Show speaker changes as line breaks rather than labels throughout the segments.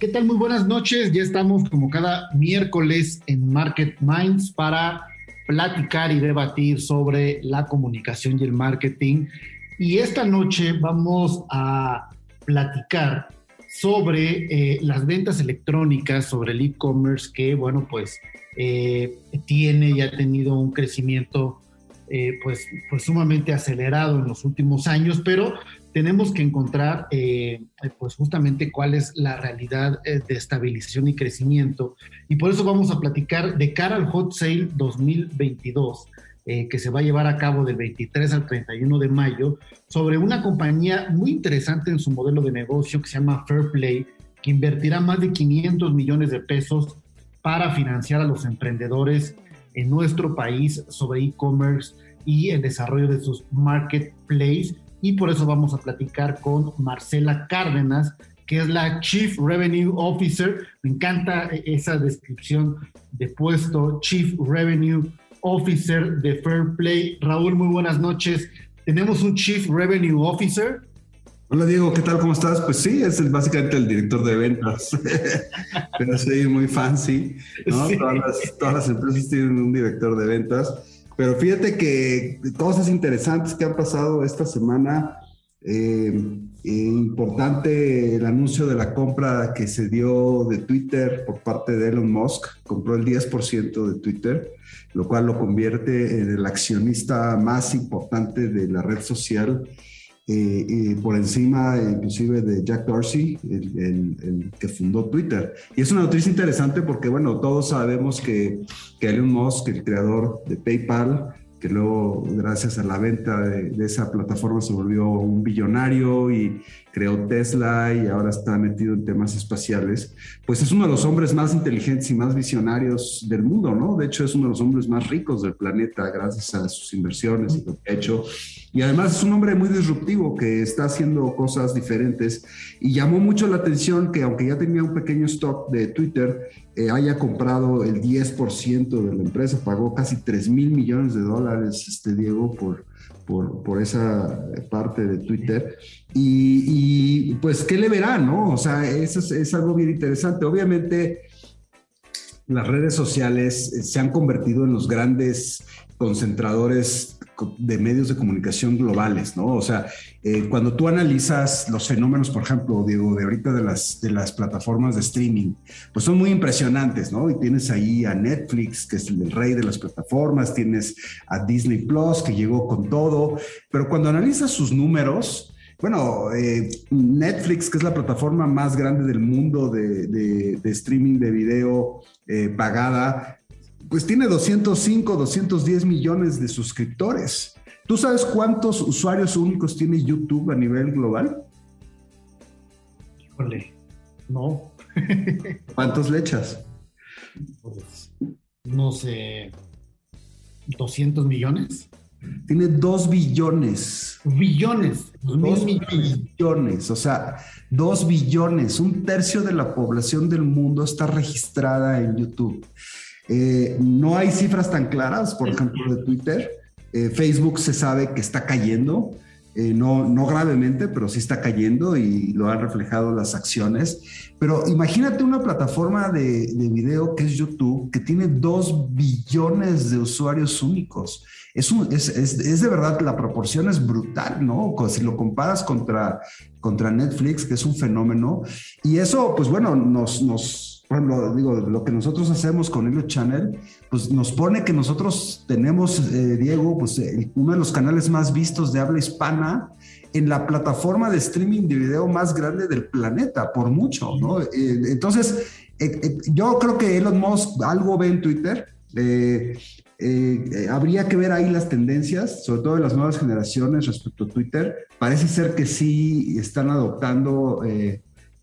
¿Qué tal? Muy buenas noches. Ya estamos como cada miércoles en Market Minds para platicar y debatir sobre la comunicación y el marketing. Y esta noche vamos a platicar sobre eh, las ventas electrónicas, sobre el e-commerce que, bueno, pues eh, tiene y ha tenido un crecimiento eh, pues, pues sumamente acelerado en los últimos años, pero tenemos que encontrar eh, pues justamente cuál es la realidad eh, de estabilización y crecimiento. Y por eso vamos a platicar de cara al Hot Sale 2022, eh, que se va a llevar a cabo del 23 al 31 de mayo, sobre una compañía muy interesante en su modelo de negocio que se llama Fairplay, que invertirá más de 500 millones de pesos para financiar a los emprendedores en nuestro país sobre e-commerce y el desarrollo de sus marketplaces y por eso vamos a platicar con Marcela Cárdenas, que es la Chief Revenue Officer. Me encanta esa descripción de puesto, Chief Revenue Officer de Fair Play. Raúl, muy buenas noches. Tenemos un Chief Revenue Officer.
Hola Diego, ¿qué tal? ¿Cómo estás? Pues sí, es básicamente el director de ventas, pero soy muy fancy, ¿no? Todas, las, todas las empresas tienen un director de ventas. Pero fíjate que cosas interesantes que han pasado esta semana. Eh, eh, importante el anuncio de la compra que se dio de Twitter por parte de Elon Musk. Compró el 10% de Twitter, lo cual lo convierte en el accionista más importante de la red social eh, por encima inclusive de Jack Dorsey, el, que fundó Twitter. Y es una noticia interesante porque, bueno, todos sabemos que, que Elon Musk, el creador de PayPal, que luego gracias a la venta de, esa plataforma se volvió un billonario y creó Tesla y ahora está metido en temas espaciales, pues es uno de los hombres más inteligentes y más visionarios del mundo, ¿no? De hecho es uno de los hombres más ricos del planeta gracias a sus inversiones y lo que ha hecho. Y además es un hombre muy disruptivo que está haciendo cosas diferentes y llamó mucho la atención que aunque ya tenía un pequeño stock de Twitter, eh, haya comprado el 10% de la empresa, pagó casi 3 mil millones de dólares, este Diego, por, por, por esa parte de Twitter. Y, pues, ¿qué le verá, no? O sea, eso es, es algo bien interesante. Obviamente, las redes sociales eh, se han convertido en los grandes concentradores de medios de comunicación globales, ¿no? O sea, eh, cuando tú analizas los fenómenos, por ejemplo, digo, de ahorita de las, de las plataformas de streaming, pues son muy impresionantes, ¿no? Y tienes ahí a Netflix, que es el rey de las plataformas, tienes a Disney Plus, que llegó con todo, pero cuando analizas sus números, bueno, eh, Netflix, que es la plataforma más grande del mundo de, de, streaming de video eh, pagada, pues tiene 205, 210 millones de suscriptores. ¿Tú sabes cuántos usuarios únicos tiene YouTube a nivel global?
Híjole, no.
¿Cuántos lechas?
Pues, no sé, 200 millones.
Tiene 2 billones.
Billones.
2 millones. billones. O sea, 2 billones. Un tercio de la población del mundo está registrada en YouTube. Eh, no hay cifras tan claras, por ejemplo, de Twitter. Eh, Facebook se sabe que está cayendo, eh, no, no gravemente, pero sí está cayendo y lo han reflejado las acciones. Pero imagínate una plataforma de, de video que es YouTube, que tiene dos billones de usuarios únicos. Es, es, es, es, de verdad, la proporción es brutal, ¿no? Si lo comparas contra, contra Netflix, que es un fenómeno. Y eso, pues bueno, nos, nos por ejemplo, digo, lo que nosotros hacemos con Hilo Channel, pues nos pone que nosotros tenemos, eh, Diego, pues uno de los canales más vistos de habla hispana en la plataforma de streaming de video más grande del planeta, por mucho, ¿no? Eh, entonces, eh, yo creo que Elon Musk algo ve en Twitter. habría que ver ahí las tendencias, sobre todo de las nuevas generaciones respecto a Twitter. Parece ser que sí están adoptando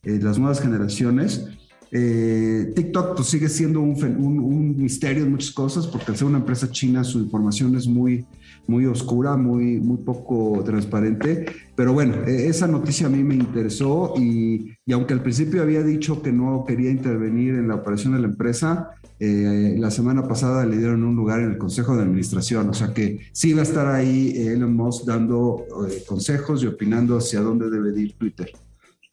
las nuevas generaciones. Eh, TikTok pues, sigue siendo un, misterio en muchas cosas, porque al ser una empresa china su información es muy, muy oscura, muy, muy poco transparente. Pero bueno, e, esa noticia a mí me interesó y, aunque al principio había dicho que no quería intervenir en la operación de la empresa, eh, la semana pasada le dieron un lugar en el Consejo de Administración, o sea que sí va a estar ahí Elon Musk dando eh, consejos y opinando hacia dónde debe ir Twitter.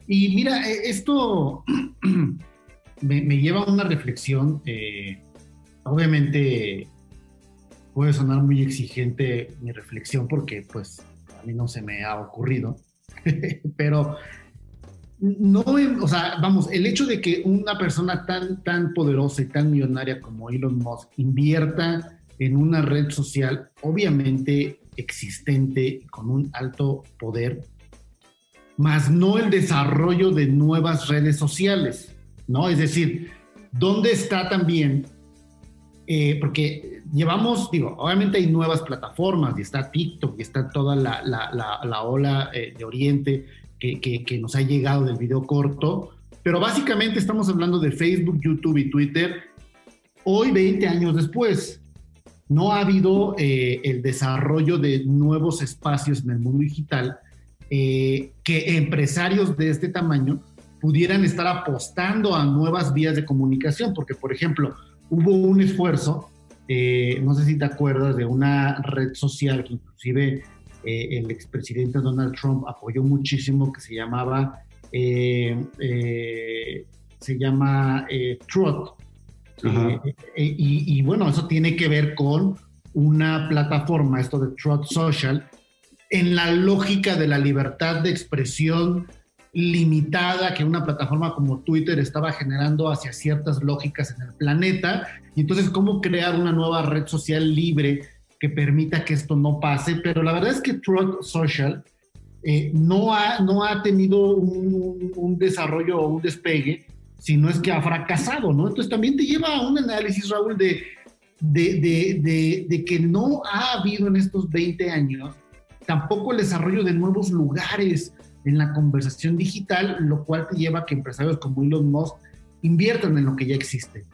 Y mira, esto me, lleva a una reflexión. Eh, obviamente puede sonar muy exigente mi reflexión porque pues a mí no se me ha ocurrido, pero no, o sea, vamos, el hecho de que una persona tan, tan poderosa y tan millonaria como Elon Musk invierta en una red social obviamente existente con un alto poder, más no el desarrollo de nuevas redes sociales. ¿No? Es decir, ¿dónde está también? Eh, porque llevamos, digo, obviamente hay nuevas plataformas y está TikTok y está toda la, ola eh, de Oriente que, que, nos ha llegado del video corto, pero básicamente estamos hablando de Facebook, YouTube y Twitter hoy 20 años después. No ha habido eh, el desarrollo de nuevos espacios en el mundo digital que empresarios de este tamaño pudieran estar apostando a nuevas vías de comunicación, porque por ejemplo, hubo un esfuerzo, eh, no sé si te acuerdas, de una red social que inclusive eh, el expresidente Donald Trump apoyó muchísimo, que se llamaba, eh, se llama Truth. Y, y, bueno, eso tiene que ver con una plataforma, esto de Truth Social, en la lógica de la libertad de expresión limitada que una plataforma como Twitter estaba generando hacia ciertas lógicas en el planeta. Y entonces, ¿cómo crear una nueva red social libre que permita que esto no pase? Pero la verdad es que Truth Social eh, no, ha, no ha tenido un, desarrollo o un despegue, sino es que ha fracasado, ¿no? Entonces también te lleva a un análisis, Raúl, de, de, de, de que no ha habido en estos 20 años tampoco el desarrollo de nuevos lugares, en la conversación digital, lo cual te lleva a que empresarios como Elon Musk inviertan en lo que ya existe.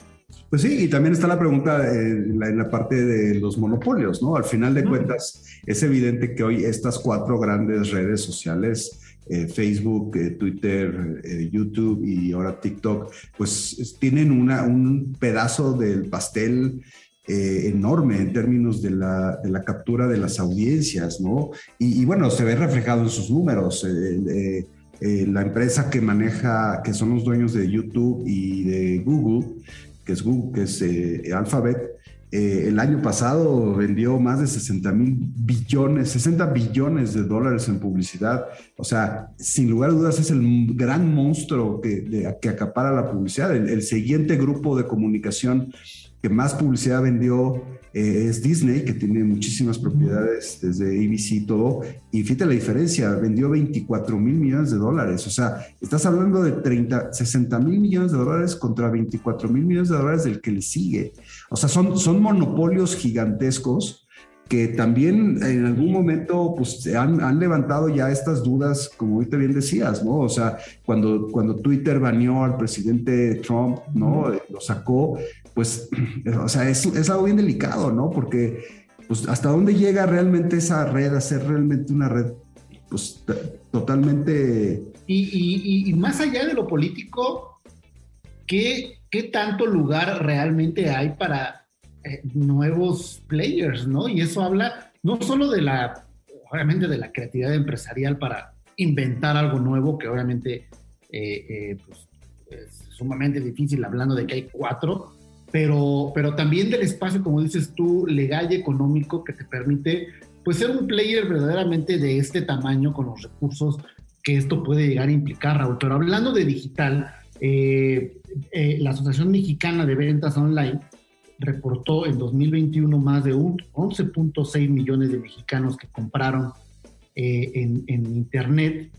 Pues sí, y también está la pregunta en la, parte de los monopolios, ¿no? Al final de cuentas, es evidente que hoy estas cuatro grandes redes sociales, eh, Facebook, eh, Twitter, eh, YouTube y ahora TikTok, pues tienen una, un pedazo del pastel eh, enorme en términos de la, de la, captura de las audiencias, ¿no? Y, bueno, se ve reflejado en sus números. Eh, eh, la empresa que maneja, que son los dueños de YouTube y de Google, que es Google, que es Alphabet, el año pasado vendió más de 60 mil billones, 60 billones de dólares en publicidad. O sea, sin lugar a dudas es el gran monstruo que, que acapara la publicidad. El, el, siguiente grupo de comunicación que más publicidad vendió eh, es Disney, que tiene muchísimas propiedades desde ABC y todo. Y fíjate la diferencia, vendió 24 mil millones de dólares. O sea, estás hablando de 30, 60 mil millones de dólares contra 24 mil millones de dólares del que le sigue. O sea, son, son monopolios gigantescos que también en algún momento pues han, han, levantado ya estas dudas, como ahorita bien decías, ¿no? O sea, cuando, cuando Twitter baneó al presidente Trump, ¿no? Lo sacó, pues, o sea, es, es, algo bien delicado, ¿no? Porque, pues, hasta dónde llega realmente esa red a ser realmente una red, pues, totalmente...
Y, y, y más allá de lo político, ¿qué, ¿qué tanto lugar realmente hay para eh, nuevos players, ¿no? Y eso habla no solo de la, obviamente, de la creatividad empresarial para inventar algo nuevo, que obviamente eh, eh, pues, es sumamente difícil hablando de que hay cuatro, pero, pero también del espacio, como dices tú, legal y económico que te permite pues ser un player verdaderamente de este tamaño con los recursos que esto puede llegar a implicar, Raúl. Pero hablando de digital, eh, eh, la Asociación Mexicana de Ventas Online reportó en 2021 más de 11.6 millones de mexicanos que compraron eh, en, Internet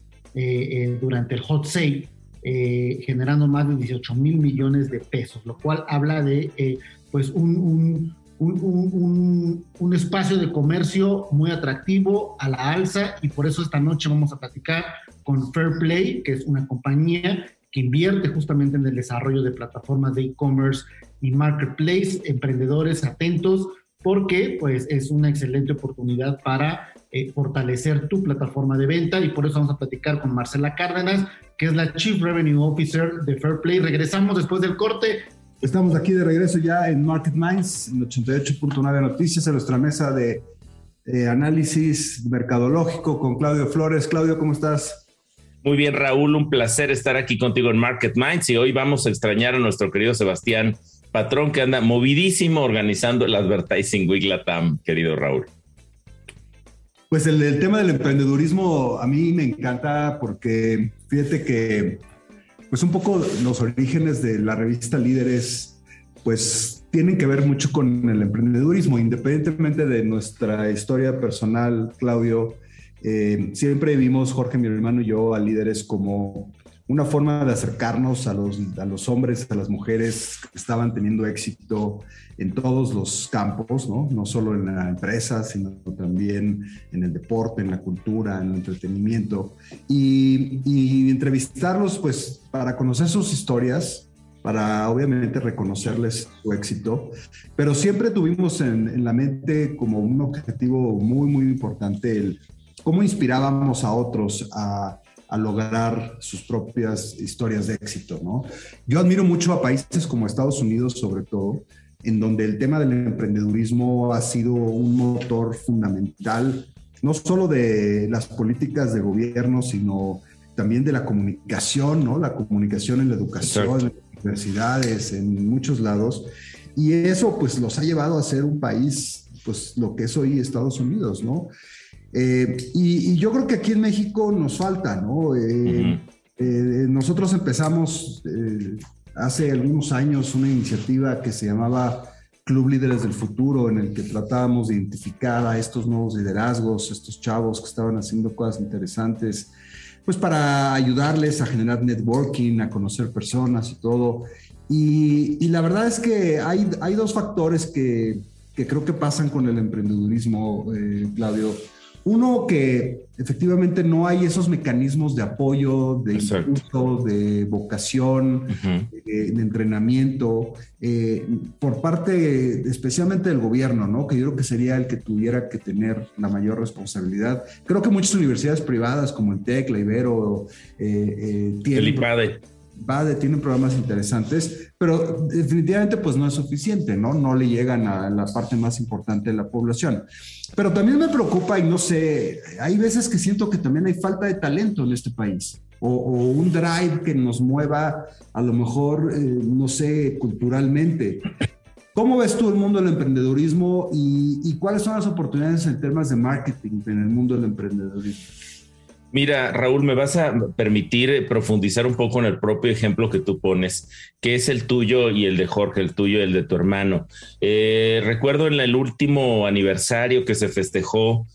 durante el hot sale, generando más de 18 mil millones de pesos, lo cual habla de pues un, un, espacio de comercio muy atractivo a la alza y por eso esta noche vamos a platicar con Fairplay, que es una compañía que invierte justamente en el desarrollo de plataformas de e-commerce y marketplace, emprendedores atentos, porque pues es una excelente oportunidad para eh, fortalecer tu plataforma de venta y por eso vamos a platicar con Marcela Cárdenas, que es la Chief Revenue Officer de Fairplay. Regresamos después del corte.
Estamos aquí de regreso ya en Market Minds, en 88.9 Noticias, en nuestra mesa de análisis mercadológico con Claudio Flores. Claudio, ¿cómo estás?
Muy bien, Raúl, un placer estar aquí contigo en Market Minds y hoy vamos a extrañar a nuestro querido Sebastián Patrón que anda movidísimo organizando el Advertising Week Latam, querido Raúl.
Pues el, tema del emprendedurismo a mí me encanta porque fíjate que pues un poco los orígenes de la revista Líderes, pues tienen que ver mucho con el emprendedurismo, independientemente de nuestra historia personal, Claudio. Eh, siempre vimos, Jorge, mi hermano y yo, a líderes como una forma de acercarnos a los, a los hombres, a las mujeres que estaban teniendo éxito en todos los campos, ¿no? No solo en la empresa, sino también en el deporte, en la cultura, en el entretenimiento. Y, entrevistarlos, pues, para conocer sus historias, para obviamente reconocerles su éxito, pero siempre tuvimos en, en la mente como un objetivo muy, muy importante el cómo inspirábamos a otros a a lograr sus propias historias de éxito, ¿no? Yo admiro mucho a países como Estados Unidos, sobre todo, en donde el tema del emprendedurismo ha sido un motor fundamental, no solo de las políticas de gobierno, sino también de la comunicación, ¿no? La comunicación en la educación, en las universidades, en muchos lados. Y eso pues los ha llevado a ser un país, pues lo que es hoy Estados Unidos, ¿no? Eh, y, yo creo que aquí en México nos falta, ¿no? Eh, eh, nosotros empezamos hace algunos años una iniciativa que se llamaba Club Líderes del Futuro, en el que tratábamos de identificar a estos nuevos liderazgos, estos chavos que estaban haciendo cosas interesantes, pues para ayudarles a generar networking, a conocer personas y todo. Y, la verdad es que hay, hay dos factores que, que, creo que pasan con el emprendedurismo, Claudio. Uno, que efectivamente no hay esos mecanismos de apoyo, de impulso, de vocación, eh, de, entrenamiento, eh, por parte especialmente del gobierno, ¿no? Que yo creo que sería el que tuviera que tener la mayor responsabilidad. Creo que muchas universidades privadas como el TEC, la Ibero, eh,
tienen... El IPADE.
IPADE tienen programas interesantes, pero definitivamente pues no es suficiente, ¿no? No le llegan a la parte más importante de la población. Pero también me preocupa y no sé, hay veces que siento que también hay falta de talento en este país. O, un drive que nos mueva a lo mejor, eh, no sé, culturalmente. ¿Cómo ves tú el mundo del emprendedurismo y, y cuáles son las oportunidades en temas de marketing en el mundo del emprendedurismo?
Mira, Raúl, me vas a permitir profundizar un poco en el propio ejemplo que tú pones, que es el tuyo y el de Jorge, el tuyo y el de tu hermano. Eh, recuerdo en el último aniversario que se festejó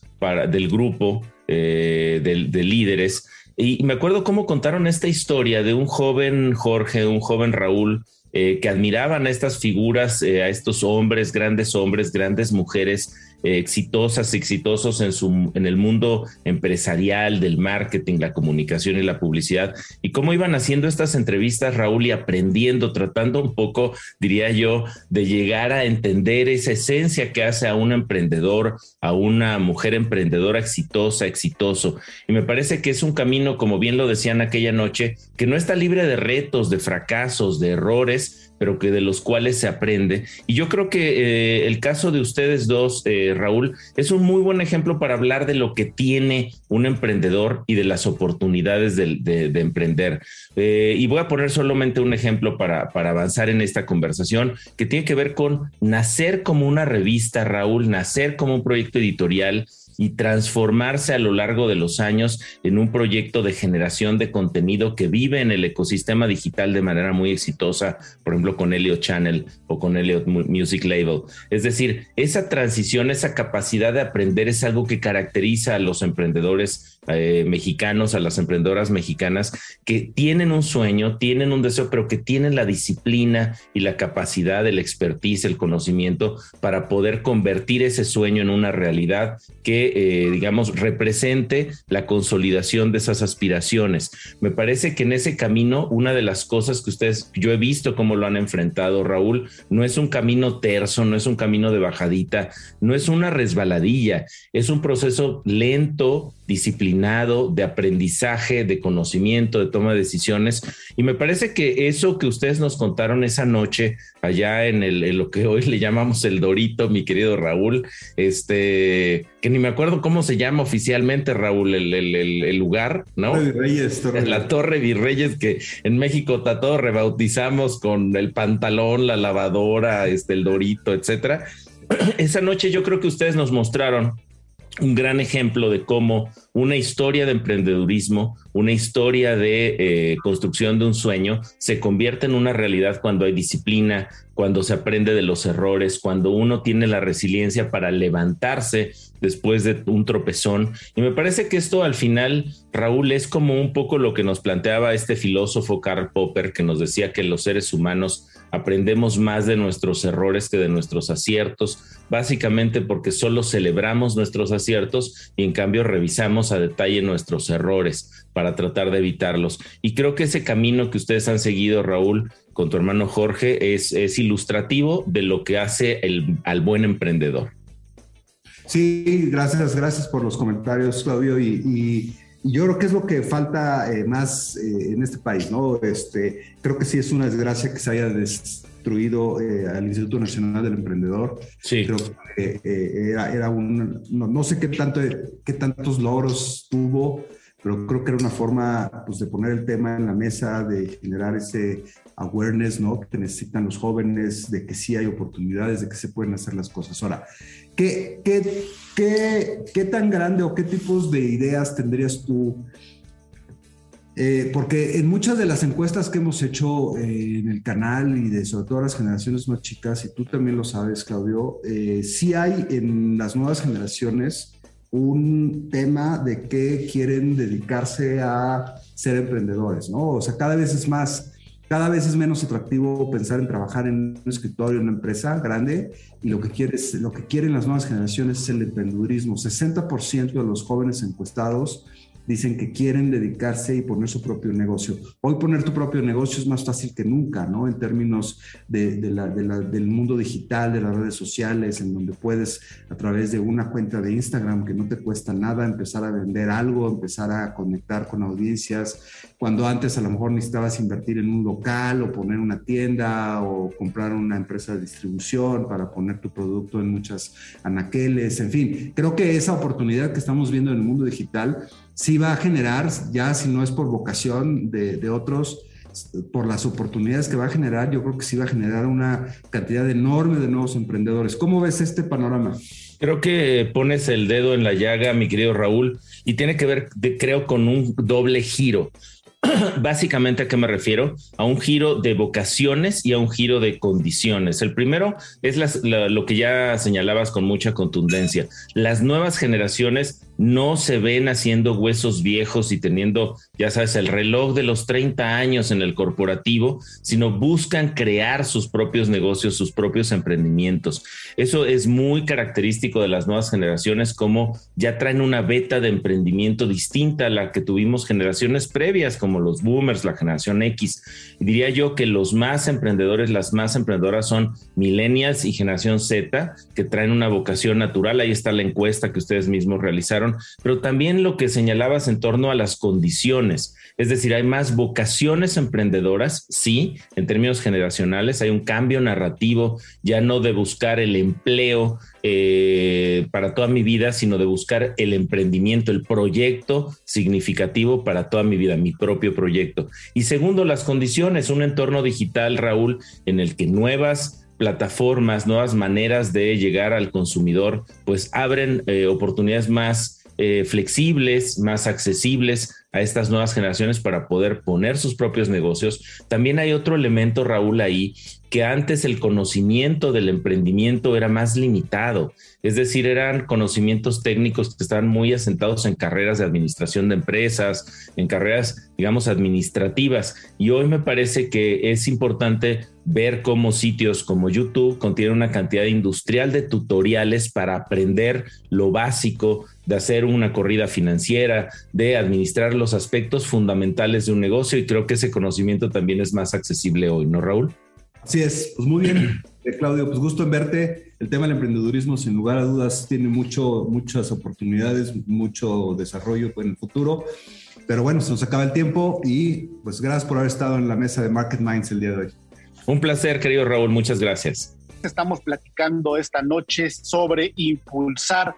del grupo eh, de, líderes, y me acuerdo cómo contaron esta historia de un joven Jorge, un joven Raúl, eh, que admiraban a estas figuras, a estos hombres, grandes hombres, grandes mujeres, exitosas, exitosos en, su, en el mundo empresarial, del marketing, la comunicación y la publicidad, y cómo iban haciendo estas entrevistas, Raúl, y aprendiendo, tratando un poco, diría yo, de llegar a entender esa esencia que hace a un emprendedor, a una mujer emprendedora exitosa, exitoso. Y me parece que es un camino, como bien lo decían aquella noche, que no está libre de retos, de fracasos, de errores, pero que de los cuales se aprende. Y yo creo que eh, el caso de ustedes dos, eh, Raúl, es un muy buen ejemplo para hablar de lo que tiene un emprendedor y de las oportunidades de, emprender. Eh, y voy a poner solamente un ejemplo para, para avanzar en esta conversación, que tiene que ver con nacer como una revista, Raúl, nacer como un proyecto editorial y transformarse a lo largo de los años en un proyecto de generación de contenido que vive en el ecosistema digital de manera muy exitosa, por ejemplo, con Elliot Channel o con Elliot Music Label. Es decir, esa transición, esa capacidad de aprender es algo que caracteriza a los emprendedores eh, mexicanos, a las emprendedoras mexicanas que tienen un sueño, tienen un deseo, pero que tienen la disciplina y la capacidad, el expertise, el conocimiento para poder convertir ese sueño en una realidad que, eh, digamos, represente la consolidación de esas aspiraciones. Me parece que en ese camino, una de las cosas que ustedes, yo he visto cómo lo han enfrentado, Raúl, no es un camino terso, no es un camino de bajadita, no es una resbaladilla, es un proceso lento, disciplinado, de aprendizaje, de conocimiento, de toma de decisiones. Y me parece que eso que ustedes nos contaron esa noche allá en, el, lo que hoy le llamamos el Dorito, mi querido Raúl, este, que ni me acuerdo cómo se llama oficialmente, Raúl, el, el lugar, ¿no?
Virreyes,
Torre. La Torre Virreyes, que en México todo rebautizamos con el pantalón, la lavadora, este, el Dorito, etcétera. Esa noche yo creo que ustedes nos mostraron un gran ejemplo de cómo una historia de emprendedurismo, una historia de eh, construcción de un sueño se convierte en una realidad cuando hay disciplina, cuando se aprende de los errores, cuando uno tiene la resiliencia para levantarse después de un tropezón. Y me parece que esto al final, Raúl, es como un poco lo que nos planteaba este filósofo Karl Popper, que nos decía que los seres humanos aprendemos más de nuestros errores que de nuestros aciertos, básicamente porque solo celebramos nuestros aciertos y en cambio revisamos a detalle nuestros errores para tratar de evitarlos. Y creo que ese camino que ustedes han seguido, Raúl, con tu hermano Jorge, es, es ilustrativo de lo que hace el, al buen emprendedor.
Sí, gracias, gracias por los comentarios, Claudio. y yo creo que es lo que falta eh, más eh, en este país, ¿no? Este, creo que sí es una desgracia que se haya destruido eh, al Instituto Nacional del Emprendedor.
Sí.
Creo que era, era, un, no, sé qué, tanto, qué tantos logros tuvo, pero creo que era una forma pues, de poner el tema en la mesa, de generar ese awareness, ¿no? Que necesitan los jóvenes, de que sí hay oportunidades, de que se pueden hacer las cosas. Ahora, ¿qué, qué ¿Qué, tan grande o qué tipos de ideas tendrías tú? Eh, porque en muchas de las encuestas que hemos hecho eh, en el canal y de sobre todo las generaciones más chicas, y tú también lo sabes, Claudio, eh, sí hay en las nuevas generaciones un tema de que quieren dedicarse a ser emprendedores, ¿no? O sea, cada vez es más cada vez es menos atractivo pensar en trabajar en un escritorio, en una empresa grande, y lo que, quieres, lo que quieren las nuevas generaciones es el emprendedurismo. 60% de los jóvenes encuestados dicen que quieren dedicarse y poner su propio negocio. Hoy poner tu propio negocio es más fácil que nunca, ¿no? En términos de, del mundo digital, de las redes sociales, en donde puedes a través de una cuenta de Instagram que no te cuesta nada empezar a vender algo, empezar a conectar con audiencias, cuando antes a lo mejor necesitabas invertir en un local o poner una tienda o comprar una empresa de distribución para poner tu producto en muchas anaqueles, en fin, creo que esa oportunidad que estamos viendo en el mundo digital sí va a generar, ya si no es por vocación de, otros, por las oportunidades que va a generar, yo creo que sí va a generar una cantidad enorme de nuevos emprendedores. ¿Cómo ves este panorama?
Creo que pones el dedo en la llaga, mi querido Raúl, y tiene que ver, creo, con un doble giro. Básicamente, ¿a qué me refiero? A un giro de vocaciones y a un giro de condiciones. El primero es lo que ya señalabas con mucha contundencia. Las nuevas generaciones no se ven haciendo huesos viejos y teniendo, ya sabes, el reloj de los 30 años en el corporativo, sino buscan crear sus propios negocios, sus propios emprendimientos. Eso es muy característico de las nuevas generaciones, como ya traen una beta de emprendimiento distinta a la que tuvimos generaciones previas, como los boomers, la generación X. diría yo que los más emprendedores, las más emprendedoras son millennials y generación Z, que traen una vocación natural. Ahí está la encuesta que ustedes mismos realizaron pero también lo que señalabas en torno a las condiciones. Es decir, hay más vocaciones emprendedoras, sí, en términos generacionales, hay un cambio narrativo, ya no de buscar el empleo eh, para toda mi vida, sino de buscar el emprendimiento, el proyecto significativo para toda mi vida, mi propio proyecto. Y segundo, las condiciones, un entorno digital, Raúl, en el que nuevas plataformas, nuevas maneras de llegar al consumidor, pues abren eh, oportunidades más eh, flexibles, más accesibles a estas nuevas generaciones para poder poner sus propios negocios. También hay otro elemento, Raúl, ahí, que antes el conocimiento del emprendimiento era más limitado, es decir, eran conocimientos técnicos que estaban muy asentados en carreras de administración de empresas, en carreras, digamos, administrativas. Y hoy me parece que es importante ver cómo sitios como YouTube contienen una cantidad industrial de tutoriales para aprender lo básico de hacer una corrida financiera, de administrar los aspectos fundamentales de un negocio y creo que ese conocimiento también es más accesible hoy, ¿no, Raúl?
Así es, pues muy bien, eh, Claudio, pues gusto en verte. El tema del emprendedurismo, sin lugar a dudas, tiene mucho, muchas oportunidades, mucho desarrollo en el futuro. Pero bueno, se nos acaba el tiempo y pues gracias por haber estado en la mesa de Market Minds el día de hoy.
Un placer, querido Raúl, muchas gracias.
Estamos platicando esta noche sobre impulsar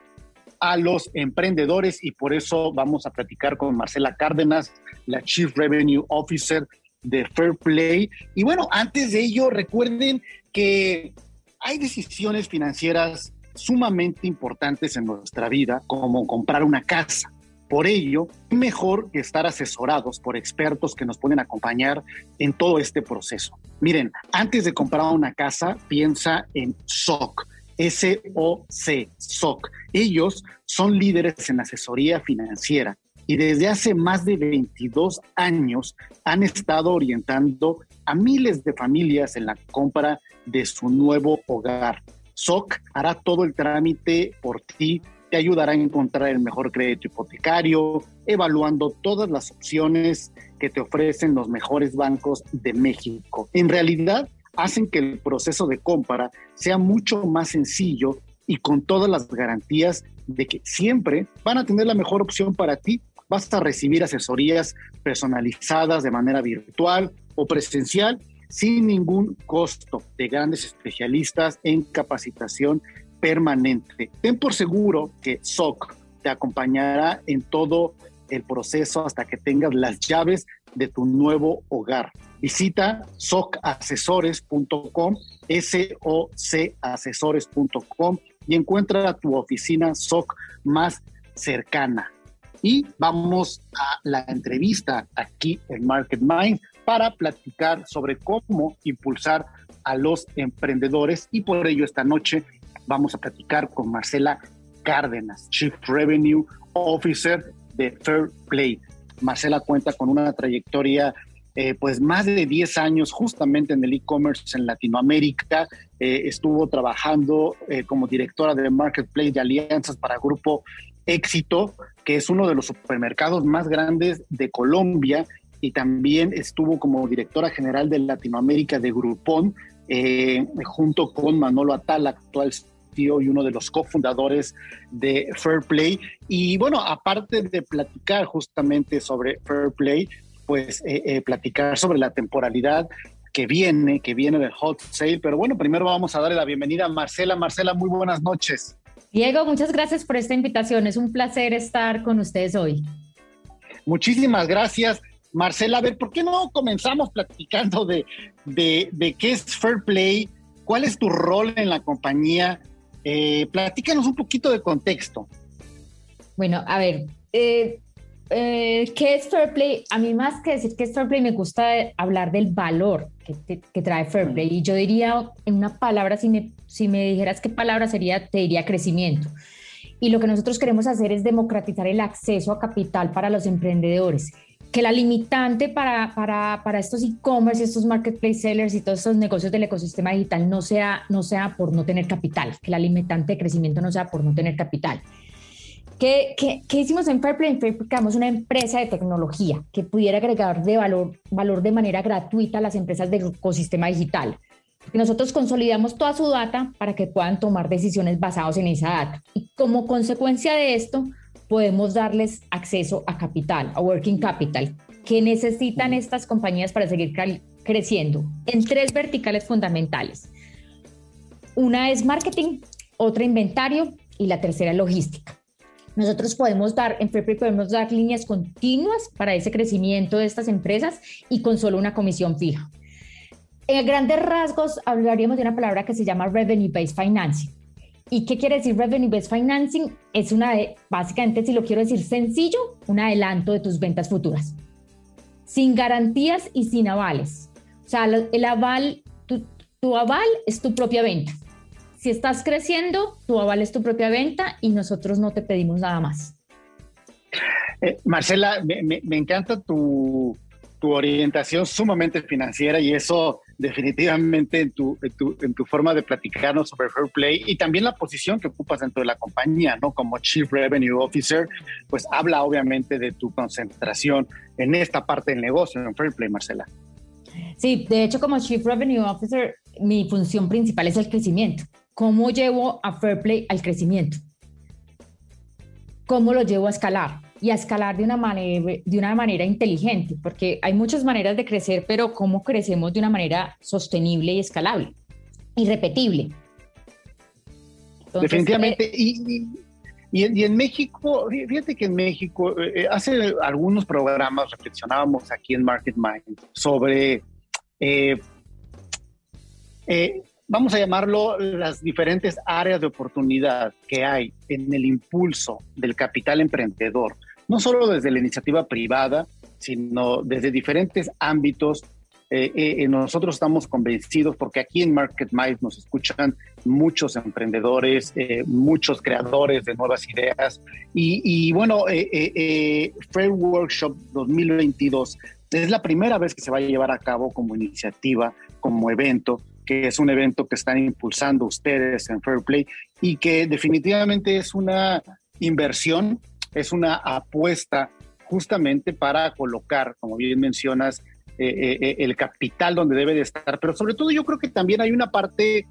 a los emprendedores y por eso vamos a platicar con Marcela Cárdenas, la Chief Revenue Officer de Fair Play. Y bueno, antes de ello, recuerden que hay decisiones financieras sumamente importantes en nuestra vida, como comprar una casa. Por ello, mejor que estar asesorados por expertos que nos pueden acompañar en todo este proceso. Miren, antes de comprar una casa, piensa en SOC SOC, SOC. Ellos son líderes en asesoría financiera y desde hace más de 22 años han estado orientando a miles de familias en la compra de su nuevo hogar. SOC hará todo el trámite por ti, te ayudará a encontrar el mejor crédito hipotecario, evaluando todas las opciones que te ofrecen los mejores bancos de México. En realidad, hacen que el proceso de compra sea mucho más sencillo y con todas las garantías de que siempre van a tener la mejor opción para ti. Vas a recibir asesorías personalizadas de manera virtual o presencial sin ningún costo de grandes especialistas en capacitación permanente. Ten por seguro que SOC te acompañará en todo el proceso hasta que tengas las llaves de tu nuevo hogar. Visita socasesores.com, S-O-C-asesores.com y encuentra tu oficina SOC más cercana. Y vamos a la entrevista aquí en Market Mind para platicar sobre cómo impulsar a los emprendedores y por ello esta noche vamos a platicar con Marcela Cárdenas, Chief Revenue Officer de Fair Play. Marcela cuenta con una trayectoria eh, pues más de 10 años justamente en el e-commerce en Latinoamérica. Eh, estuvo trabajando eh, como directora de Marketplace de Alianzas para Grupo Éxito, que es uno de los supermercados más grandes de Colombia, y también estuvo como directora general de Latinoamérica de Groupon, junto con Manolo Atala, actual CEO y uno de los cofundadores de Fair Play. Y bueno, aparte de platicar justamente sobre Fair Play, pues eh, eh, platicar sobre la temporalidad que viene, que viene del hot sale. Pero bueno, primero vamos a darle la bienvenida a Marcela. Marcela, muy buenas noches.
Diego, muchas gracias por esta invitación. Es un placer estar con ustedes hoy.
Muchísimas gracias. Marcela, a ver, ¿por qué no comenzamos platicando de, de, qué es Fair Play? ¿Cuál es tu rol en la compañía? Eh, platícanos un poquito de contexto.
Bueno, a ver, eh, eh, ¿qué es Fair Play? A mí más que decir que es Fair Play, me gusta hablar del valor que, que trae Fair Play. Y yo diría, en una palabra, si me, si me dijeras qué palabra sería, te diría crecimiento. Y lo que nosotros queremos hacer es democratizar el acceso a capital para los emprendedores. Que la limitante para, para, para estos e-commerce, estos marketplace sellers y todos estos negocios del ecosistema digital no sea, no sea por no tener capital, que la limitante de crecimiento no sea por no tener capital ¿Qué, qué, hicimos en Fairplay? En Fairplay creamos una empresa de tecnología que pudiera agregar de valor, valor de manera gratuita a las empresas del ecosistema digital. Nosotros consolidamos toda su data para que puedan tomar decisiones basadas en esa data. Y como consecuencia de esto, podemos darles acceso a capital, a working capital, que necesitan estas compañías para seguir creciendo en tres verticales fundamentales. Una es marketing, otra inventario y la tercera logística. Nosotros podemos dar, en FEPRI podemos dar líneas continuas para ese crecimiento de estas empresas y con solo una comisión fija. En grandes rasgos hablaríamos de una palabra que se llama Revenue Based Financing. ¿Y qué quiere decir Revenue Based Financing? Es una, de, básicamente, si lo quiero decir sencillo, un adelanto de tus ventas futuras. Sin garantías y sin avales. O sea, el aval, tu, tu aval es tu propia venta. Si estás creciendo, tu aval es tu propia venta y nosotros no te pedimos nada más.
Eh, Marcela, me, me, me encanta tu, tu orientación sumamente financiera y eso definitivamente en tu, en tu, en tu forma de platicarnos sobre Fair Play y también la posición que ocupas dentro de la compañía, ¿no? Como Chief Revenue Officer, pues habla obviamente de tu concentración en esta parte del negocio, en Fair Play, Marcela.
Sí, de hecho como Chief Revenue Officer, mi función principal es el crecimiento. ¿Cómo llevo a Fair Play al crecimiento? ¿Cómo lo llevo a escalar? y a escalar de una, manera, de una manera inteligente, porque hay muchas maneras de crecer, pero cómo crecemos de una manera sostenible y escalable y repetible.
Entonces, Definitivamente. Eh, y, y, y, en México, fíjate que en México, eh, hace algunos programas reflexionábamos aquí en Market Mind sobre, eh, eh, vamos a llamarlo, las diferentes áreas de oportunidad que hay en el impulso del capital emprendedor no solo desde la iniciativa privada, sino desde diferentes ámbitos. Eh, eh, nosotros estamos convencidos porque aquí en Market Minds nos escuchan muchos emprendedores, eh, muchos creadores de nuevas ideas. Y, y bueno, Fair Workshop 2022 es la primera vez que se va a llevar a cabo como iniciativa, como evento, que es un evento que están impulsando ustedes en Fair Play y que definitivamente es una inversión es una apuesta justamente para colocar, como bien mencionas, eh, eh, eh, el capital donde debe de estar, pero sobre todo yo creo que también hay una parte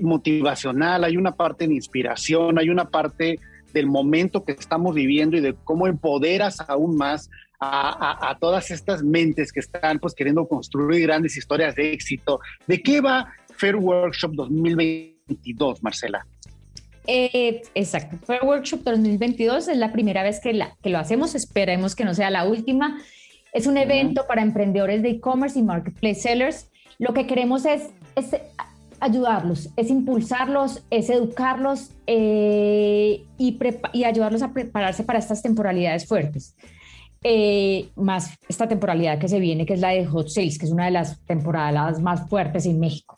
motivacional, hay una parte de inspiración, hay una parte del momento que estamos viviendo y de cómo empoderas aún más a, a, todas estas mentes que están pues queriendo construir grandes historias de éxito. ¿De qué va Fair Workshop 2022, Marcela?
Eh, exacto, Fair Workshop 2022 es la primera vez que, la, que lo hacemos, esperemos que no sea la última. Es un evento para emprendedores de e-commerce y marketplace sellers. Lo que queremos es, es ayudarlos, es impulsarlos, es educarlos eh, y, y, ayudarlos a prepararse para estas temporalidades fuertes. Eh, más esta temporalidad que se viene, que es la de Hot Sales, que es una de las temporadas más fuertes en México.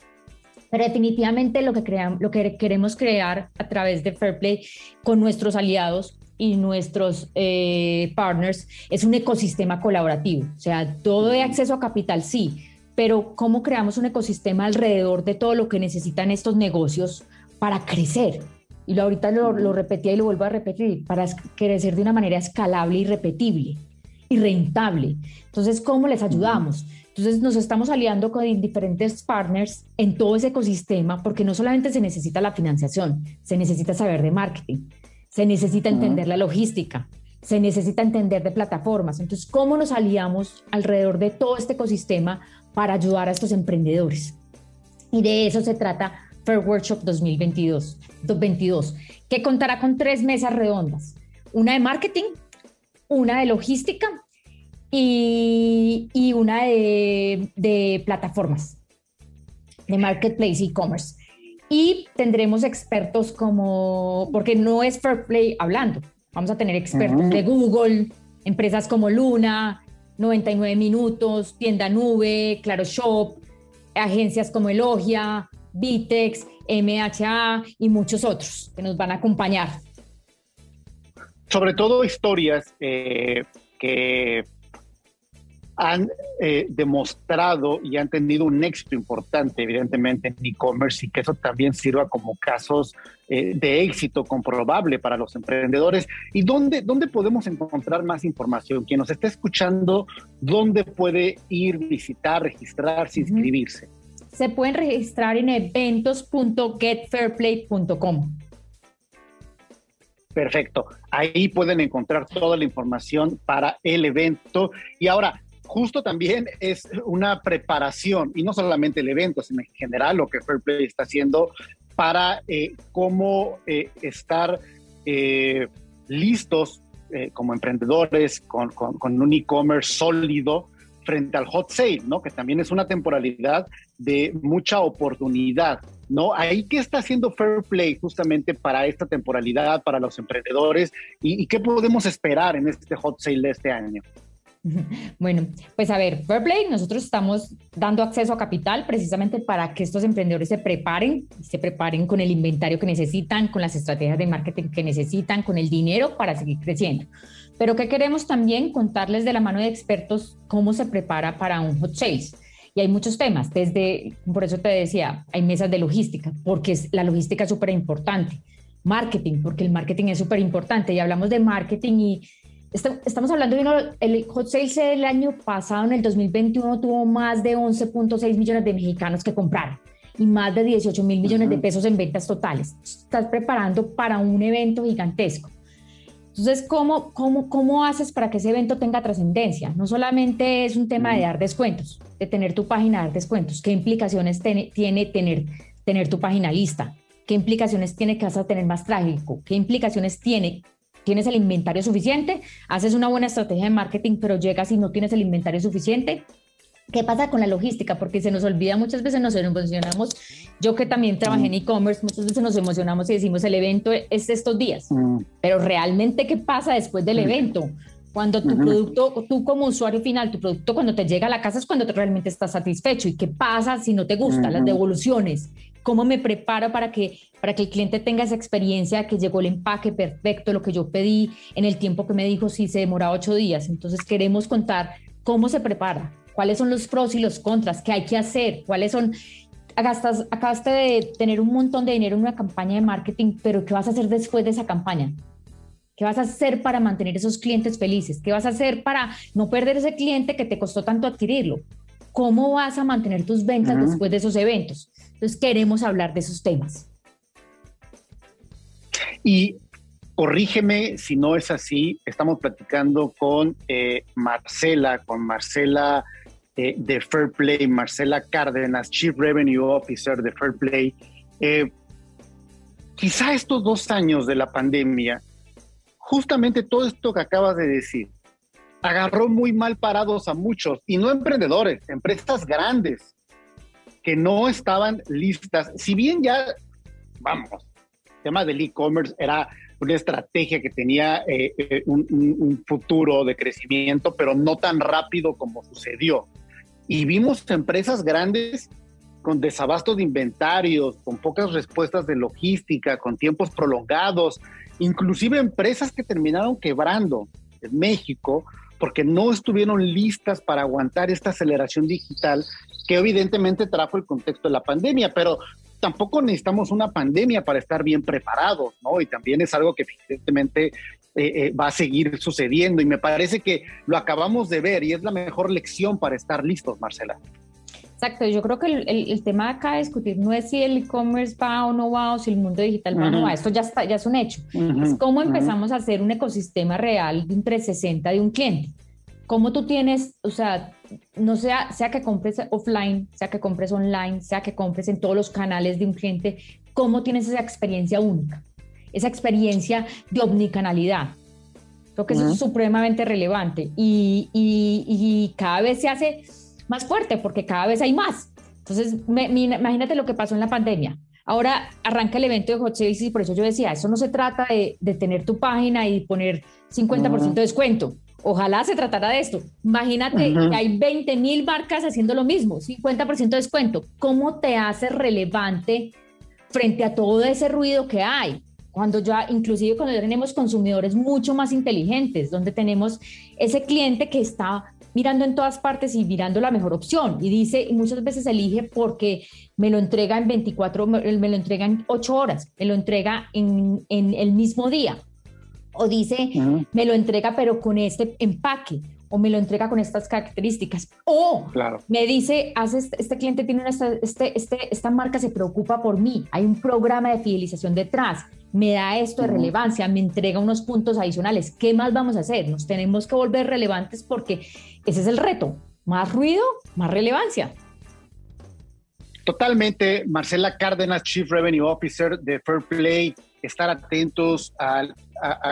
Pero definitivamente lo que, creamos, lo que queremos crear a través de Fairplay con nuestros aliados y nuestros eh, partners es un ecosistema colaborativo. O sea, todo de acceso a capital, sí, pero cómo creamos un ecosistema alrededor de todo lo que necesitan estos negocios para crecer. Y ahorita lo, lo repetía y lo vuelvo a repetir, para crecer de una manera escalable y repetible y rentable. Entonces, ¿cómo les ayudamos? Entonces nos estamos aliando con diferentes partners en todo ese ecosistema porque no solamente se necesita la financiación, se necesita saber de marketing, se necesita entender la logística, se necesita entender de plataformas. Entonces, ¿cómo nos aliamos alrededor de todo este ecosistema para ayudar a estos emprendedores? Y de eso se trata Fair Workshop 2022, 2022 que contará con tres mesas redondas, una de marketing, una de logística y, una de, plataformas, de marketplace e-commerce. Y tendremos expertos como, porque no es Fair Play hablando, vamos a tener expertos de Google, empresas como Luna, 99 Minutos, Tienda Nube, Claro Shop, agencias como Elogia, Vitex, MHA y muchos otros que nos van a acompañar.
Sobre todo historias eh, que han eh, demostrado y han tenido un éxito importante, evidentemente, en e-commerce y que eso también sirva como casos eh, de éxito comprobable para los emprendedores. ¿Y dónde, dónde podemos encontrar más información? Quien nos está escuchando, ¿dónde puede ir, visitar, registrarse, inscribirse?
Se pueden registrar en eventos.getfairplay.com.
Perfecto. Ahí pueden encontrar toda la información para el evento. Y ahora, justo también es una preparación, y no solamente el evento, sino en general lo que Fairplay está haciendo para eh, cómo eh, estar eh, listos como emprendedores con, con un e-commerce sólido frente al hot sale, ¿no? Que también es una temporalidad de mucha oportunidad, ¿no? Ahí, ¿qué está haciendo Fair Play justamente para esta temporalidad, para los emprendedores? ¿Y, qué podemos esperar en este hot sale de este año?
Bueno, pues a ver, Fairplay, nosotros estamos dando acceso a capital precisamente para que estos emprendedores se preparen, se preparen con el inventario que necesitan, con las estrategias de marketing que necesitan, con el dinero para seguir creciendo. Pero que queremos también contarles de la mano de expertos cómo se prepara para un hot sales. Y hay muchos temas, desde, por eso te decía, hay mesas de logística, porque la logística es súper importante. Marketing, porque el marketing es súper importante. Y hablamos de marketing y estamos hablando de uno, el hot sales del año pasado, en el 2021, tuvo más de 11.6 millones de mexicanos que compraron y más de 18 mil millones de pesos en ventas totales. Estás preparando para un evento gigantesco. Entonces, ¿cómo, cómo, cómo haces para que ese evento tenga trascendencia? No solamente es un tema de dar descuentos, de tener tu página dar descuentos. ¿Qué implicaciones tiene, tiene tener, tener tu página lista? ¿Qué implicaciones tiene que vas a tener más trágico? ¿Qué implicaciones tiene tienes el inventario suficiente, haces una buena estrategia de marketing, pero llegas y no tienes el inventario suficiente. ¿Qué pasa con la logística? Porque se nos olvida muchas veces, nos emocionamos. Yo que también trabajé en e-commerce, muchas veces nos emocionamos y decimos el evento es estos días, mm. pero realmente, ¿qué pasa después del mm. evento? Cuando tu producto, tú como usuario final, tu producto cuando te llega a la casa es cuando realmente estás satisfecho. ¿Y qué pasa si no te gusta? Las devoluciones. ¿Cómo me preparo para que, para que el cliente tenga esa experiencia que llegó el empaque perfecto, lo que yo pedí en el tiempo que me dijo, si se demora ocho días? Entonces queremos contar cómo se prepara, cuáles son los pros y los contras, qué hay que hacer, cuáles son Agastas, acabaste de tener un montón de dinero en una campaña de marketing, pero ¿qué vas a hacer después de esa campaña? ¿Qué vas a hacer para mantener esos clientes felices? ¿Qué vas a hacer para no perder ese cliente que te costó tanto adquirirlo? ¿Cómo vas a mantener tus ventas después de esos eventos? Entonces queremos hablar de esos temas.
Y corrígeme si no es así, estamos platicando con eh, Marcela, con Marcela eh, de Fair Play, Marcela Cárdenas, Chief Revenue Officer de Fair Play. Eh, quizá estos dos años de la pandemia justamente todo esto que acabas de decir agarró muy mal parados a muchos, y no emprendedores, empresas grandes, que no estaban listas. Si bien ya, vamos, el tema del e-commerce era una estrategia que tenía eh, eh, un, un, futuro de crecimiento, pero no tan rápido como sucedió. Y vimos empresas grandes con desabasto de inventarios, con pocas respuestas de logística, con tiempos prolongados, inclusive empresas que terminaron quebrando en México porque no estuvieron listas para aguantar esta aceleración digital que evidentemente trajo el contexto de la pandemia, pero tampoco necesitamos una pandemia para estar bien preparados, ¿no? Y también es algo que evidentemente eh, eh, va a seguir sucediendo y me parece que lo acabamos de ver y es la mejor lección para estar listos, Marcela.
Exacto, yo creo que el, el, tema acá de discutir no es si el e-commerce va o no va o si el mundo digital va o no va, esto ya, está, ya es un hecho. es cómo empezamos a hacer un ecosistema real de un 360 de un cliente. Cómo tú tienes, o sea, no sea, sea que compres offline, sea que compres online, sea que compres en todos los canales de un cliente, cómo tienes esa experiencia única, esa experiencia de omnicanalidad. Creo que eso es supremamente relevante y, y, y cada vez se hace más fuerte porque cada vez hay más. Entonces, imagínate lo que pasó en la pandemia. Ahora arranca el evento de Hot Sales y por eso yo decía, eso no se trata de, de tener tu página y poner 50% de descuento. Ojalá se tratara de esto. Imagínate que hay 20 mil marcas haciendo lo mismo, 50% de descuento. ¿Cómo te hace relevante frente a todo ese ruido que hay? Cuando ya, inclusive cuando ya tenemos consumidores mucho más inteligentes, donde tenemos ese cliente que está mirando en todas partes y mirando la mejor opción. Y dice, y muchas veces elige porque me lo entrega en 24, me lo entrega en 8 horas, me lo entrega en, en el mismo día. O dice, me lo entrega pero con este empaque o me lo entrega con estas características. O claro. me dice, hace este, este, cliente tiene una, este, este, esta marca se preocupa por mí, hay un programa de fidelización detrás, me da esto de relevancia, me entrega unos puntos adicionales. ¿Qué más vamos a hacer? Nos tenemos que volver relevantes porque ese es el reto. Más ruido, más relevancia.
Totalmente, Marcela Cárdenas, Chief Revenue Officer de Fair Play, estar atentos a,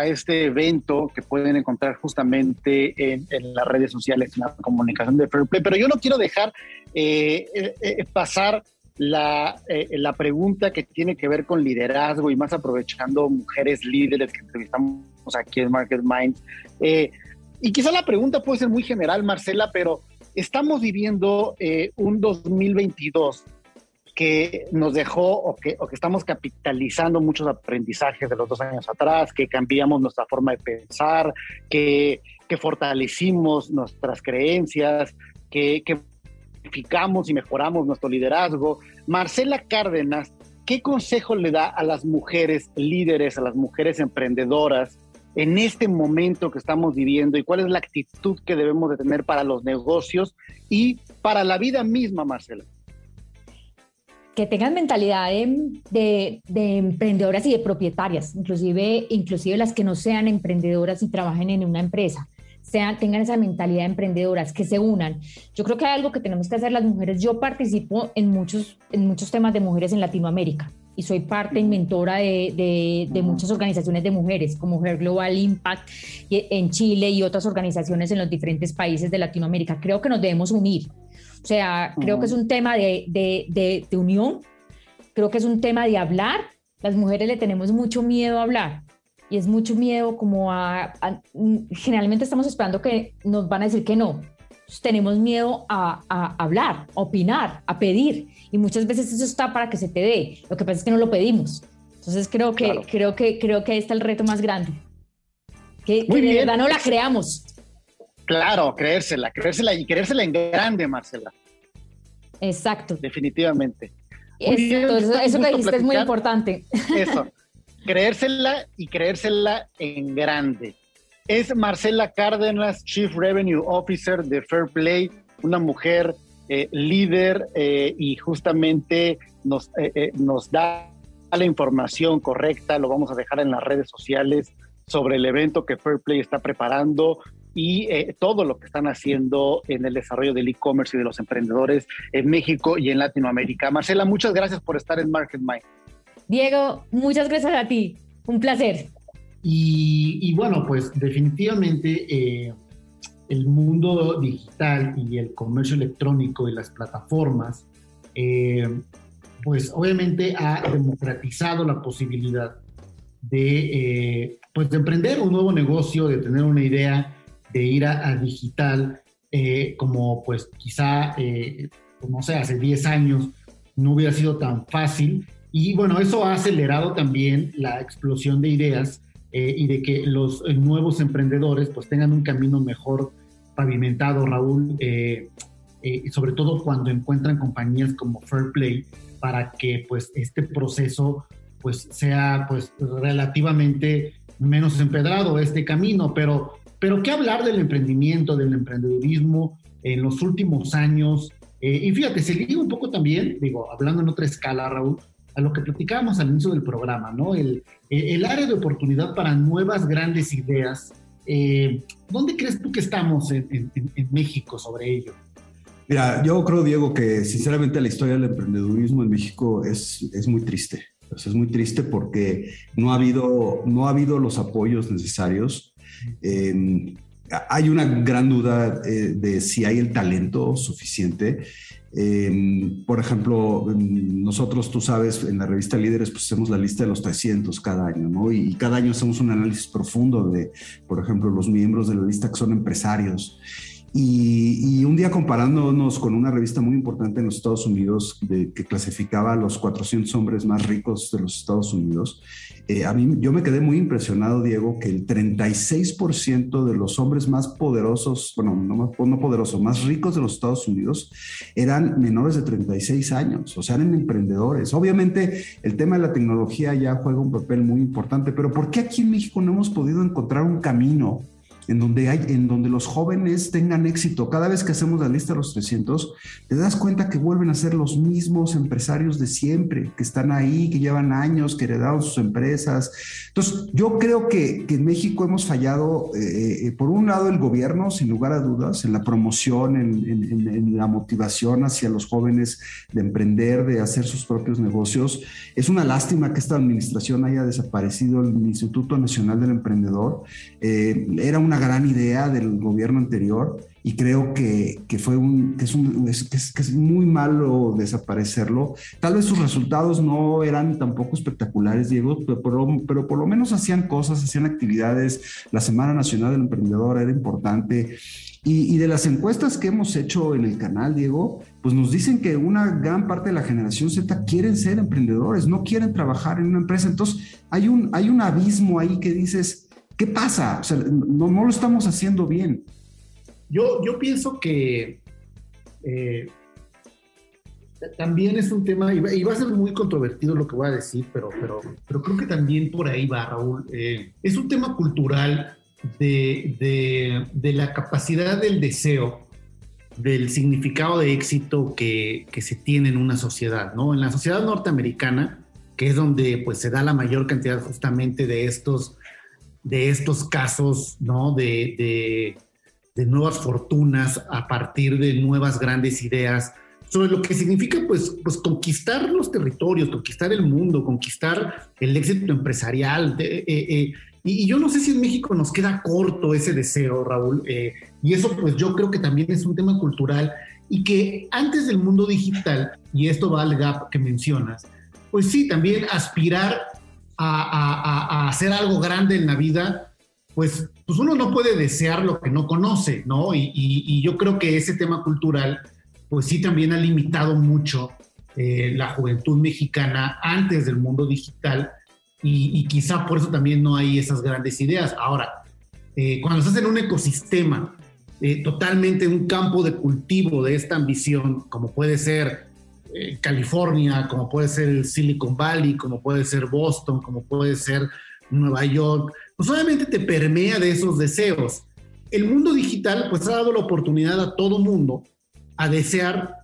este evento que pueden encontrar justamente en, las redes sociales, en la comunicación de Fair Play. Pero yo no quiero dejar eh, eh, eh, pasar la, la pregunta que tiene que ver con liderazgo y más aprovechando mujeres líderes que entrevistamos aquí en Market Minds. y quizá la pregunta puede ser muy general, Marcela, pero estamos viviendo un 2022 que nos dejó o que, o que estamos capitalizando muchos aprendizajes de los dos años atrás, que cambiamos nuestra forma de pensar, que, que fortalecimos nuestras creencias, que modificamos y mejoramos nuestro liderazgo. Marcela Cárdenas, ¿qué consejo le da a las mujeres líderes, a las mujeres emprendedoras en este momento que estamos viviendo y cuál es la actitud que debemos de tener para los negocios y para la vida misma, Marcela?
que tengan mentalidad de, emprendedoras y de propietarias, inclusive, inclusive las que no sean emprendedoras y trabajen en una empresa. Sean, tengan esa mentalidad de emprendedoras, que se unan. Yo creo que hay algo que tenemos que hacer las mujeres. Yo participo en muchos, en muchos temas de mujeres en Latinoamérica y soy parte y mentora de, de, muchas organizaciones de mujeres, como Her Global Impact en Chile y otras organizaciones en los diferentes países de Latinoamérica. Creo que nos debemos unir o sea, creo que es un tema de, de, de, unión, creo que es un tema de hablar. Las mujeres le tenemos mucho miedo a hablar y es mucho miedo como a, generalmente estamos esperando que nos van a decir que no. tenemos miedo a, a, hablar, a opinar, a pedir y muchas veces eso está para que se te dé. Lo que pasa es que no lo pedimos. Entonces creo que, creo que, creo que ahí está el reto más grande. Que, que de verdad no la creamos.
Claro, creérsela, creérsela y creérsela en grande, Marcela.
Exacto.
Definitivamente.
eso, que dijiste es muy importante.
Eso, creérsela y creérsela en grande. Es Marcela Cárdenas, Chief Revenue Officer de Fair Play, una mujer eh, líder eh, y justamente nos, eh, nos da la información correcta, lo vamos a dejar en las redes sociales sobre el evento que Fair Play está preparando y todo lo que están haciendo en el desarrollo del e-commerce y de los emprendedores en México y en Latinoamérica. Marcela, muchas gracias por estar en Market Mind.
Diego, muchas gracias a ti. Un placer.
Y, bueno, pues definitivamente eh, el mundo digital y el comercio electrónico y las plataformas, eh, pues obviamente ha democratizado la posibilidad de, pues de emprender un nuevo negocio, de tener una idea de ir a, digital, eh, como pues quizá, eh, pues, no sé, hace 10 años no hubiera sido tan fácil. Y bueno, eso ha acelerado también la explosión de ideas eh, y de que los nuevos emprendedores pues tengan un camino mejor pavimentado, Raúl, sobre todo cuando encuentran compañías como Fair Play para que pues este proceso pues sea pues relativamente menos empedrado este camino, pero pero qué hablar del emprendimiento, del emprendedurismo en los últimos años. Eh, y fíjate, se liga un poco también, digo, hablando en otra escala, Raúl, a lo que platicábamos al inicio del programa, ¿no? El, el área de oportunidad para nuevas grandes ideas. Eh, ¿Dónde crees tú que estamos en, en, México sobre ello?
Mira, yo creo, Diego, que sinceramente la historia del emprendedurismo en México es, es muy triste. es muy triste porque no ha habido, no ha habido los apoyos necesarios Em, hay una gran duda eh, de si hay el talento suficiente. Em, por ejemplo, em, nosotros, tú sabes, en la revista Líderes, pues hacemos la lista de los 300 cada año, ¿no? Y, cada año hacemos un análisis profundo de, por ejemplo, los miembros de la lista que son empresarios. Y, un día comparándonos con una revista muy importante en los Estados Unidos de, que clasificaba a los 400 hombres más ricos de los Estados Unidos, eh, a mí yo me quedé muy impresionado, Diego, que el 36% de los hombres más poderosos, bueno, no, no poderosos, más ricos de los Estados Unidos eran menores de 36 años, o sea, eran emprendedores. Obviamente el tema de la tecnología ya juega un papel muy importante, pero ¿por qué aquí en México no hemos podido encontrar un camino? En donde, hay, en donde los jóvenes tengan éxito. Cada vez que hacemos la lista de los 300, te das cuenta que vuelven a ser los mismos empresarios de siempre, que están ahí, que llevan años, que heredaron sus empresas. Entonces, yo creo que, en México hemos fallado, eh, eh, por un lado, el gobierno, sin lugar a dudas, en la promoción, en, la motivación hacia los jóvenes de emprender, de hacer sus propios negocios. Es una lástima que esta administración haya desaparecido el Instituto Nacional del Emprendedor. Eh, era una gran idea del gobierno anterior y creo que, fue un, que es, un, que es, muy malo desaparecerlo. Tal vez sus resultados no eran tampoco espectaculares, Diego, pero, pero por lo menos hacían cosas, hacían actividades. La Semana Nacional del Emprendedor era importante. Y, y, de las encuestas que hemos hecho en el canal, Diego, pues nos dicen que una gran parte de la generación Z quieren ser emprendedores, no quieren trabajar en una empresa. Entonces, hay un, hay un abismo ahí que dices, ¿qué pasa? O sea, no, no lo estamos haciendo bien.
Yo, yo pienso que eh, también es un tema, y va, a ser muy controvertido lo que voy a decir, pero, pero, pero creo que también por ahí va, Raúl. Eh, es un tema cultural de, de, de, la capacidad del deseo, del significado de éxito que, que, se tiene en una sociedad, ¿no? En la sociedad norteamericana, que es donde pues se da la mayor cantidad justamente de estos, de estos casos, ¿no? de de nuevas fortunas a partir de nuevas grandes ideas sobre lo que significa pues, pues conquistar los territorios, conquistar el mundo, conquistar el éxito empresarial. Eh, eh, y, yo no sé si en México nos queda corto ese deseo, Raúl. Eh, y eso pues yo creo que también es un tema cultural y que antes del mundo digital, y esto va al gap que mencionas, pues sí, también aspirar a, hacer algo grande en la vida pues, pues uno no puede desear lo que no conoce, ¿no? Y, yo creo que ese tema cultural, pues sí también ha limitado mucho eh, la juventud mexicana antes del mundo digital y, quizá por eso también no hay esas grandes ideas. Ahora, eh, cuando estás en un ecosistema, eh, totalmente un campo de cultivo de esta ambición, como puede ser California, como puede ser Silicon Valley, como puede ser Boston, como puede ser Nueva York, pues obviamente te permea de esos deseos. El mundo digital pues ha dado la oportunidad a todo mundo a desear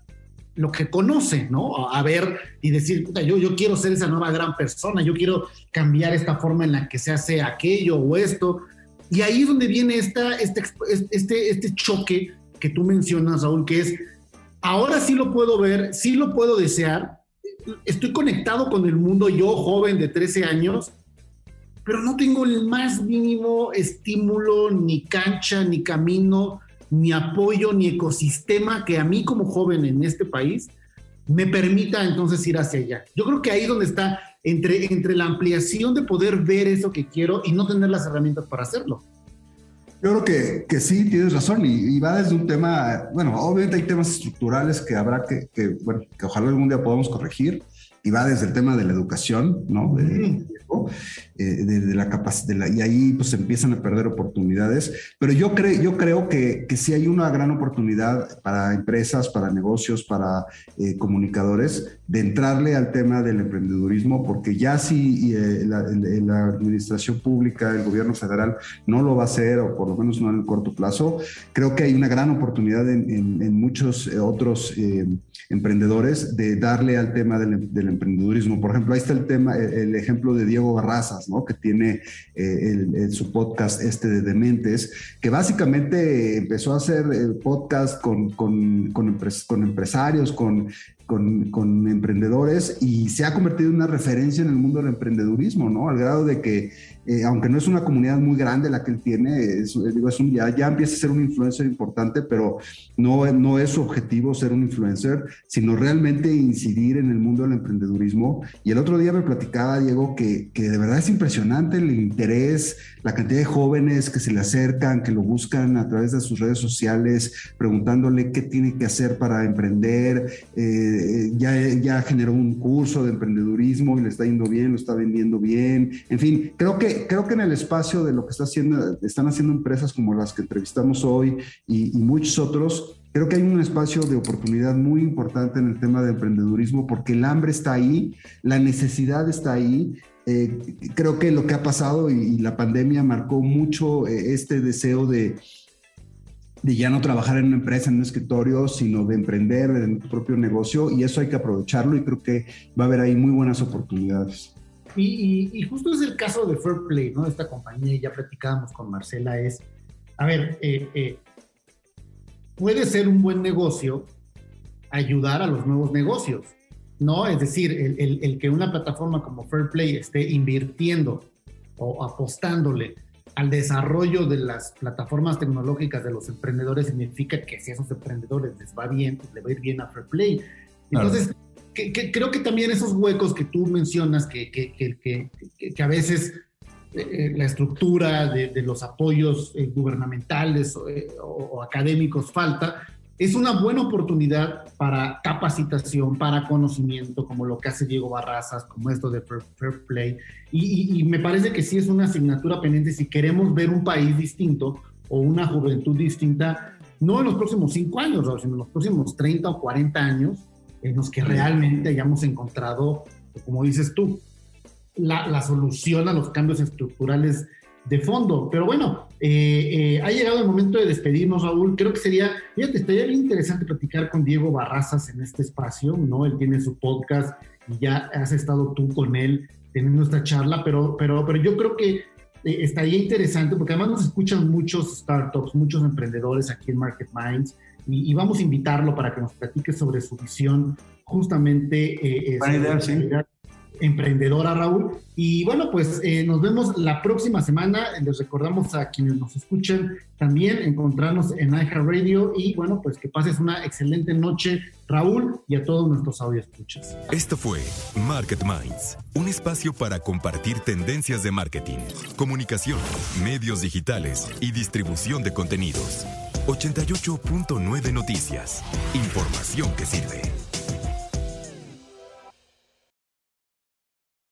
lo que conoce, ¿no? A ver y decir, yo, yo quiero ser esa nueva gran persona, yo quiero cambiar esta forma en la que se hace aquello o esto. Y ahí es donde viene esta, este, este, este choque que tú mencionas, Raúl, que es, ahora sí lo puedo ver, sí lo puedo desear, estoy conectado con el mundo, yo joven de 13 años, pero no tengo el más mínimo estímulo, ni cancha, ni camino, ni apoyo, ni ecosistema que a mí como joven en este país me permita entonces ir hacia allá. Yo creo que ahí es donde está entre, entre la ampliación de poder ver eso que quiero y no tener las herramientas para hacerlo.
Yo creo que, que sí, tienes razón, y, va desde un tema, bueno, obviamente hay temas estructurales que habrá que, que, bueno, que ojalá algún día podamos corregir, y va desde el tema de la educación, ¿no? De, eh, de, la capacidad, y ahí pues empiezan a perder oportunidades. Pero yo, creo yo creo que, que sí hay una gran oportunidad para empresas, para negocios, para eh, comunicadores, de entrarle al tema del emprendedurismo, porque ya si eh, la, administración pública, el gobierno federal no lo va a hacer, o por lo menos no en el corto plazo, creo que hay una gran oportunidad en, en, muchos otros emprendedores de darle al tema del, emprendedurismo. Por ejemplo, ahí está el tema, el, ejemplo de Diego Barrazas, ¿no? Que tiene eh, su podcast este de Dementes, que básicamente empezó a hacer el podcast con, con, con, con empresarios, con con, con, emprendedores y se ha convertido en una referencia en el mundo del emprendedurismo, ¿no? Al grado de que, eh, aunque no es una comunidad muy grande la que él tiene, es, digo, es un, ya, ya empieza a ser un influencer importante, pero no, no es su objetivo ser un influencer, sino realmente incidir en el mundo del emprendedurismo. Y el otro día me platicaba, Diego, que, que de verdad es impresionante el interés, la cantidad de jóvenes que se le acercan, que lo buscan a través de sus redes sociales, preguntándole qué tiene que hacer para emprender. Eh, ya, ya generó un curso de emprendedurismo y le está yendo bien, lo está vendiendo bien. En fin, creo que, creo que en el espacio de lo que está haciendo, están haciendo empresas como las que entrevistamos hoy y, y muchos otros, creo que hay un espacio de oportunidad muy importante en el tema de emprendedurismo porque el hambre está ahí, la necesidad está ahí eh, creo que lo que ha pasado y, la pandemia marcó mucho eh, este deseo de, de ya no trabajar en una empresa, en un escritorio, sino de emprender en tu propio negocio y eso hay que aprovecharlo y creo que va a haber ahí muy buenas oportunidades.
Y, justo es el caso de Fairplay, ¿no? Esta compañía, ya platicábamos con Marcela, es, a ver, eh, puede ser un buen negocio ayudar a los nuevos negocios. ¿no? Es decir, el, que una plataforma como Fairplay esté invirtiendo o apostándole al desarrollo de las plataformas tecnológicas de los emprendedores significa que si a esos emprendedores les va bien, pues le va a ir bien a Fairplay. Entonces, creo que también esos huecos que tú mencionas, que, que, a veces eh, eh, la estructura de, los apoyos eh, gubernamentales o académicos falta, es una buena oportunidad para capacitación, para conocimiento, como lo que hace Diego Barrazas, como esto de Fair, Play. Y, me parece que sí es una asignatura pendiente si queremos ver un país distinto o una juventud distinta, no en los próximos cinco años, sino en los próximos 30 o 40 años, en los que realmente hayamos encontrado, como dices tú, la, la solución a los cambios estructurales de fondo. Pero bueno, eh, eh, ha llegado el momento de despedirnos, Raúl. Creo que sería, fíjate, estaría bien interesante platicar con Diego Barrazas en este espacio, ¿no? Él tiene su podcast y ya has estado tú con él teniendo esta charla, pero, pero, pero yo creo que eh, estaría interesante porque además nos escuchan muchos startups, muchos emprendedores aquí en Market Minds y, vamos a invitarlo para que nos platique sobre su visión justamente. Eh, emprendedora, Raúl. Y bueno, pues eh, nos vemos la próxima semana. Les recordamos a quienes nos escuchan también encontrarnos en Radio y bueno, pues que pases una excelente noche, Raúl, y a todos nuestros escuchas
Esto fue Market Minds, un espacio para compartir tendencias de marketing, comunicación, medios digitales y distribución de contenidos. 88.9 Noticias. Información que sirve.